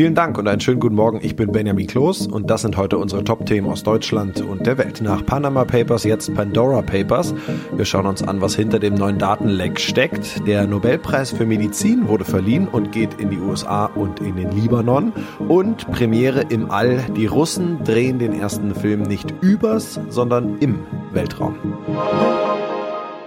Vielen Dank und einen schönen guten Morgen. Ich bin Benjamin Kloß und das sind heute unsere Top-Themen aus Deutschland und der Welt. Nach Panama Papers jetzt Pandora Papers. Wir schauen uns an, was hinter dem neuen Datenleck steckt. Der Nobelpreis für Medizin wurde verliehen und geht in die USA und in den Libanon. Und Premiere im All. Die Russen drehen den ersten Film nicht übers, sondern im Weltraum.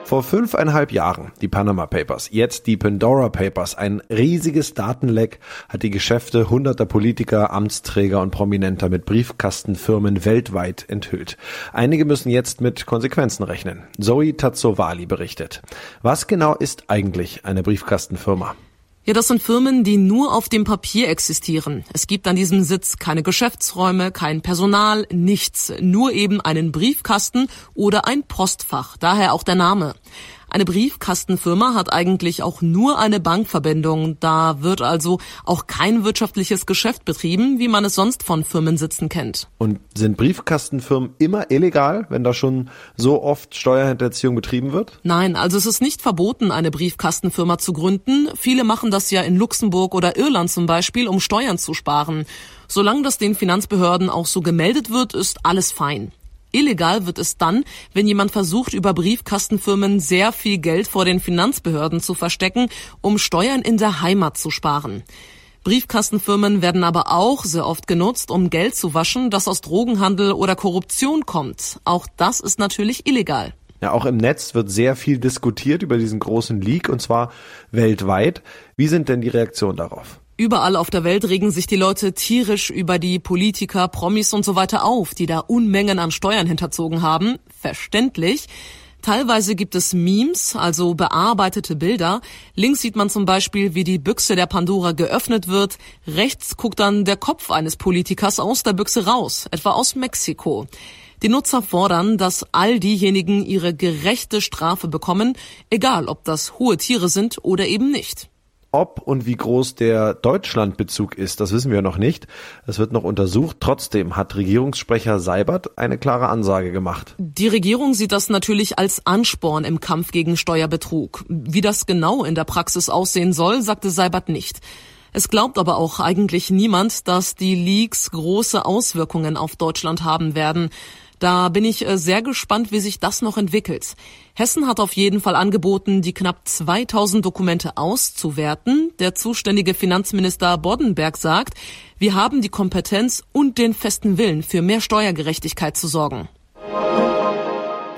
Vor fünfeinhalb Jahren die Panama Papers, jetzt die Pandora Papers. Ein riesiges Datenleck hat die Geschäfte hunderter Politiker, Amtsträger und Prominenter mit Briefkastenfirmen weltweit enthüllt. Einige müssen jetzt mit Konsequenzen rechnen. Zoe Tazzovali berichtet. Was genau ist eigentlich eine Briefkastenfirma? Ja, das sind Firmen, die nur auf dem Papier existieren. Es gibt an diesem Sitz keine Geschäftsräume, kein Personal, nichts, nur eben einen Briefkasten oder ein Postfach, daher auch der Name. Eine Briefkastenfirma hat eigentlich auch nur eine Bankverbindung. Da wird also auch kein wirtschaftliches Geschäft betrieben, wie man es sonst von Firmensitzen kennt. Und sind Briefkastenfirmen immer illegal, wenn da schon so oft Steuerhinterziehung betrieben wird? Nein, also es ist nicht verboten, eine Briefkastenfirma zu gründen. Viele machen das ja in Luxemburg oder Irland zum Beispiel, um Steuern zu sparen. Solange das den Finanzbehörden auch so gemeldet wird, ist alles fein. Illegal wird es dann, wenn jemand versucht, über Briefkastenfirmen sehr viel Geld vor den Finanzbehörden zu verstecken, um Steuern in der Heimat zu sparen. Briefkastenfirmen werden aber auch sehr oft genutzt, um Geld zu waschen, das aus Drogenhandel oder Korruption kommt. Auch das ist natürlich illegal. Ja, auch im Netz wird sehr viel diskutiert über diesen großen Leak und zwar weltweit. Wie sind denn die Reaktionen darauf? Überall auf der Welt regen sich die Leute tierisch über die Politiker, Promis und so weiter auf, die da Unmengen an Steuern hinterzogen haben. Verständlich. Teilweise gibt es Memes, also bearbeitete Bilder. Links sieht man zum Beispiel, wie die Büchse der Pandora geöffnet wird. Rechts guckt dann der Kopf eines Politikers aus der Büchse raus, etwa aus Mexiko. Die Nutzer fordern, dass all diejenigen ihre gerechte Strafe bekommen, egal ob das hohe Tiere sind oder eben nicht. Ob und wie groß der Deutschlandbezug ist, das wissen wir noch nicht. Es wird noch untersucht. Trotzdem hat Regierungssprecher Seibert eine klare Ansage gemacht. Die Regierung sieht das natürlich als Ansporn im Kampf gegen Steuerbetrug. Wie das genau in der Praxis aussehen soll, sagte Seibert nicht. Es glaubt aber auch eigentlich niemand, dass die Leaks große Auswirkungen auf Deutschland haben werden. Da bin ich äh, sehr gespannt, wie sich das noch entwickelt. Hessen hat auf jeden Fall angeboten, die knapp 2000 Dokumente auszuwerten. Der zuständige Finanzminister Boddenberg sagt, wir haben die Kompetenz und den festen Willen, für mehr Steuergerechtigkeit zu sorgen.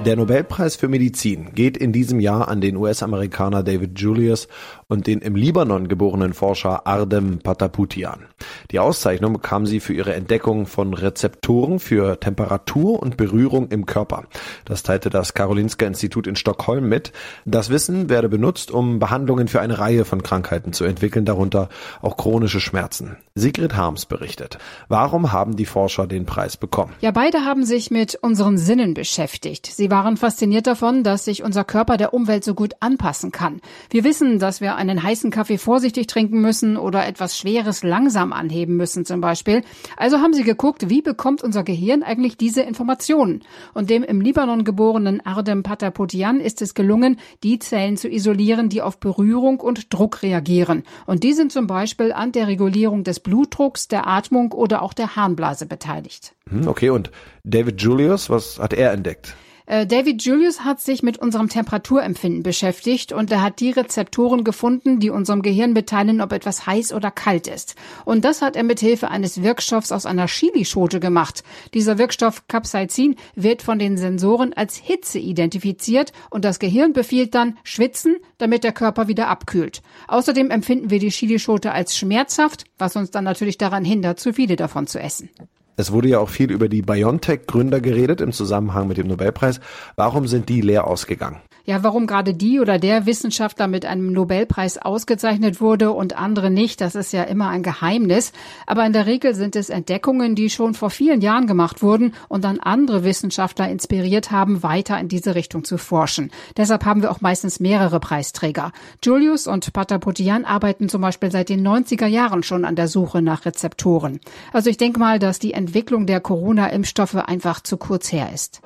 Der Nobelpreis für Medizin geht in diesem Jahr an den US-Amerikaner David Julius und den im Libanon geborenen Forscher Ardem Pataputian. Die Auszeichnung bekam sie für ihre Entdeckung von Rezeptoren für Temperatur und Berührung im Körper. Das teilte das Karolinska Institut in Stockholm mit. Das Wissen werde benutzt, um Behandlungen für eine Reihe von Krankheiten zu entwickeln, darunter auch chronische Schmerzen. Sigrid Harms berichtet. Warum haben die Forscher den Preis bekommen? Ja, beide haben sich mit unseren Sinnen beschäftigt. Sie waren fasziniert davon, dass sich unser Körper der Umwelt so gut anpassen kann. Wir wissen, dass wir einen heißen Kaffee vorsichtig trinken müssen oder etwas Schweres langsam anheben müssen zum Beispiel. Also haben sie geguckt, wie bekommt unser Gehirn eigentlich diese Informationen? Und dem im Libanon geborenen Ardem Patapotian ist es gelungen, die Zellen zu isolieren, die auf Berührung und Druck reagieren. Und die sind zum Beispiel an der Regulierung des Blutdrucks, der Atmung oder auch der Harnblase beteiligt. Hm, okay, und David Julius, was hat er entdeckt? Äh, David Julius hat sich mit unserem Temperaturempfinden beschäftigt und er hat die Rezeptoren gefunden, die unserem Gehirn mitteilen, ob etwas heiß oder kalt ist. Und das hat er mit Hilfe eines Wirkstoffs aus einer Chilischote gemacht. Dieser Wirkstoff Capsaicin wird von den Sensoren als Hitze identifiziert und das Gehirn befiehlt dann schwitzen, damit der Körper wieder abkühlt. Außerdem empfinden wir die Chilischote als schmerzhaft, was uns dann natürlich daran hindert, zu viele davon zu essen. Es wurde ja auch viel über die BioNTech-Gründer geredet im Zusammenhang mit dem Nobelpreis. Warum sind die leer ausgegangen? Ja, warum gerade die oder der Wissenschaftler mit einem Nobelpreis ausgezeichnet wurde und andere nicht, das ist ja immer ein Geheimnis. Aber in der Regel sind es Entdeckungen, die schon vor vielen Jahren gemacht wurden und dann andere Wissenschaftler inspiriert haben, weiter in diese Richtung zu forschen. Deshalb haben wir auch meistens mehrere Preisträger. Julius und Patapotian arbeiten zum Beispiel seit den 90er Jahren schon an der Suche nach Rezeptoren. Also ich denke mal, dass die Entwicklung der Corona-Impfstoffe einfach zu kurz her ist.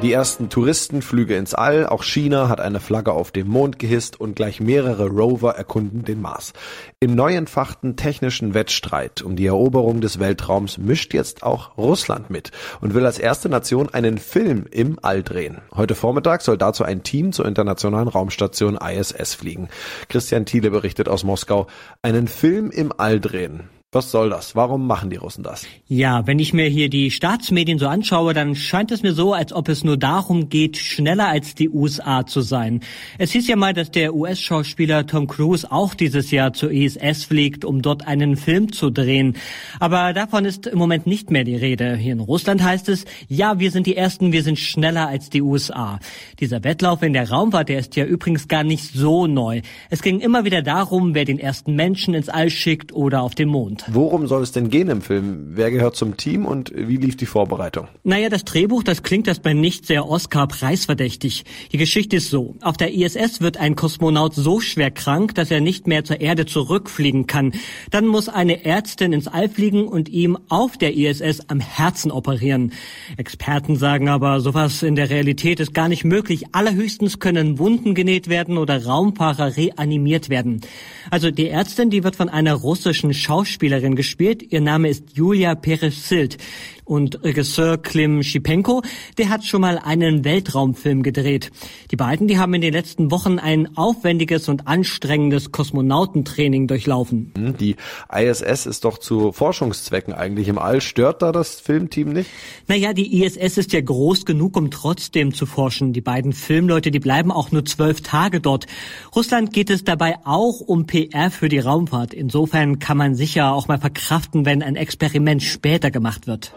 Die ersten Touristenflüge ins All, auch China hat eine Flagge auf dem Mond gehisst und gleich mehrere Rover erkunden den Mars. Im neu entfachten technischen Wettstreit um die Eroberung des Weltraums mischt jetzt auch Russland mit und will als erste Nation einen Film im All drehen. Heute Vormittag soll dazu ein Team zur internationalen Raumstation ISS fliegen. Christian Thiele berichtet aus Moskau, einen Film im All drehen. Was soll das? Warum machen die Russen das? Ja, wenn ich mir hier die Staatsmedien so anschaue, dann scheint es mir so, als ob es nur darum geht, schneller als die USA zu sein. Es hieß ja mal, dass der US-Schauspieler Tom Cruise auch dieses Jahr zur ISS fliegt, um dort einen Film zu drehen. Aber davon ist im Moment nicht mehr die Rede. Hier in Russland heißt es, ja, wir sind die Ersten, wir sind schneller als die USA. Dieser Wettlauf in der Raumfahrt, der ist ja übrigens gar nicht so neu. Es ging immer wieder darum, wer den ersten Menschen ins All schickt oder auf den Mond. Worum soll es denn gehen im Film? Wer gehört zum Team und wie lief die Vorbereitung? Naja, das Drehbuch, das klingt erstmal nicht sehr Oscar-preisverdächtig. Die Geschichte ist so. Auf der ISS wird ein Kosmonaut so schwer krank, dass er nicht mehr zur Erde zurückfliegen kann. Dann muss eine Ärztin ins All fliegen und ihm auf der ISS am Herzen operieren. Experten sagen aber, sowas in der Realität ist gar nicht möglich. Allerhöchstens können Wunden genäht werden oder Raumfahrer reanimiert werden. Also die Ärztin, die wird von einer russischen Schauspielerin Schauspielerin gespielt. Ihr Name ist Julia Perez-Silt. Und Regisseur Klim Schipenko, der hat schon mal einen Weltraumfilm gedreht. Die beiden, die haben in den letzten Wochen ein aufwendiges und anstrengendes Kosmonautentraining durchlaufen. Hm, die ISS ist doch zu Forschungszwecken eigentlich im All. Stört da das Filmteam nicht? Naja, die ISS ist ja groß genug, um trotzdem zu forschen. Die beiden Filmleute, die bleiben auch nur zwölf Tage dort. Russland geht es dabei auch um PR für die Raumfahrt. Insofern kann man sicher auch mal verkraften, wenn ein Experiment später gemacht wird.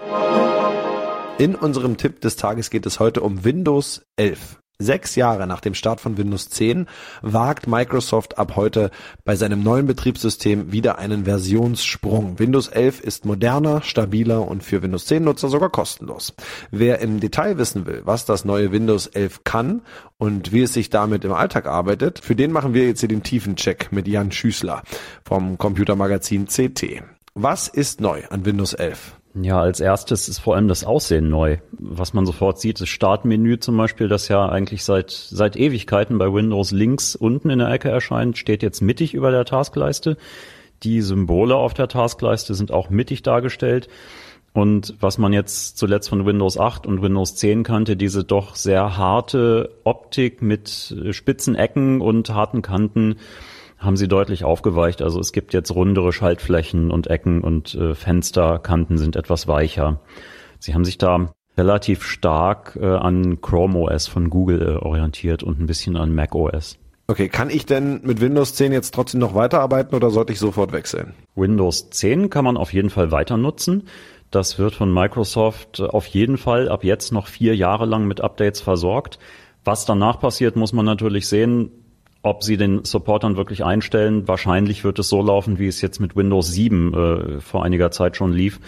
In unserem Tipp des Tages geht es heute um Windows 11. Sechs Jahre nach dem Start von Windows 10 wagt Microsoft ab heute bei seinem neuen Betriebssystem wieder einen Versionssprung. Windows 11 ist moderner, stabiler und für Windows 10 Nutzer sogar kostenlos. Wer im Detail wissen will, was das neue Windows 11 kann und wie es sich damit im Alltag arbeitet, für den machen wir jetzt hier den tiefen Check mit Jan Schüßler vom Computermagazin CT. Was ist neu an Windows 11? Ja, als erstes ist vor allem das Aussehen neu. Was man sofort sieht, das Startmenü zum Beispiel, das ja eigentlich seit, seit Ewigkeiten bei Windows links unten in der Ecke erscheint, steht jetzt mittig über der Taskleiste. Die Symbole auf der Taskleiste sind auch mittig dargestellt. Und was man jetzt zuletzt von Windows 8 und Windows 10 kannte, diese doch sehr harte Optik mit spitzen Ecken und harten Kanten, haben sie deutlich aufgeweicht. Also es gibt jetzt rundere Schaltflächen und Ecken und äh, Fensterkanten sind etwas weicher. Sie haben sich da relativ stark äh, an Chrome OS von Google äh, orientiert und ein bisschen an Mac OS. Okay, kann ich denn mit Windows 10 jetzt trotzdem noch weiterarbeiten oder sollte ich sofort wechseln? Windows 10 kann man auf jeden Fall weiter nutzen. Das wird von Microsoft auf jeden Fall ab jetzt noch vier Jahre lang mit Updates versorgt. Was danach passiert, muss man natürlich sehen. Ob sie den Support dann wirklich einstellen, wahrscheinlich wird es so laufen, wie es jetzt mit Windows 7 äh, vor einiger Zeit schon lief,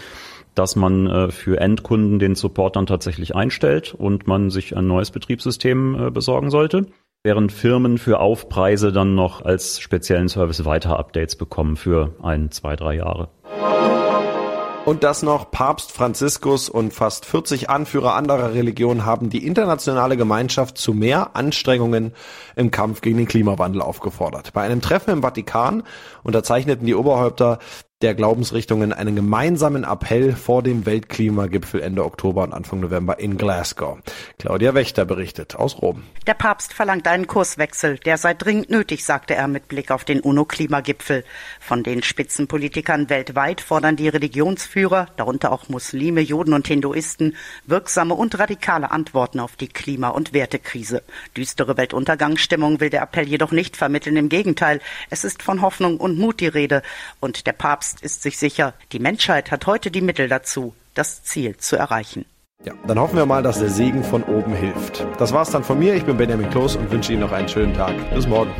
dass man äh, für Endkunden den Support dann tatsächlich einstellt und man sich ein neues Betriebssystem äh, besorgen sollte, während Firmen für Aufpreise dann noch als speziellen Service weiter Updates bekommen für ein, zwei, drei Jahre. Und das noch, Papst Franziskus und fast 40 Anführer anderer Religionen haben die internationale Gemeinschaft zu mehr Anstrengungen im Kampf gegen den Klimawandel aufgefordert. Bei einem Treffen im Vatikan unterzeichneten die Oberhäupter der Glaubensrichtungen einen gemeinsamen Appell vor dem Weltklimagipfel Ende Oktober und Anfang November in Glasgow. Claudia Wächter berichtet aus Rom. Der Papst verlangt einen Kurswechsel, der sei dringend nötig, sagte er mit Blick auf den UNO-Klimagipfel. Von den Spitzenpolitikern weltweit fordern die Religionsführer, darunter auch Muslime, Juden und Hinduisten, wirksame und radikale Antworten auf die Klima- und Wertekrise. Düstere Weltuntergangsstimmung will der Appell jedoch nicht vermitteln. Im Gegenteil, es ist von Hoffnung und Mut die Rede. Und der Papst Papst ist sich sicher, die Menschheit hat heute die Mittel dazu, das Ziel zu erreichen. Ja, dann hoffen wir mal, dass der Segen von oben hilft. Das war's dann von mir. Ich bin Benjamin Kloß und wünsche Ihnen noch einen schönen Tag. Bis morgen.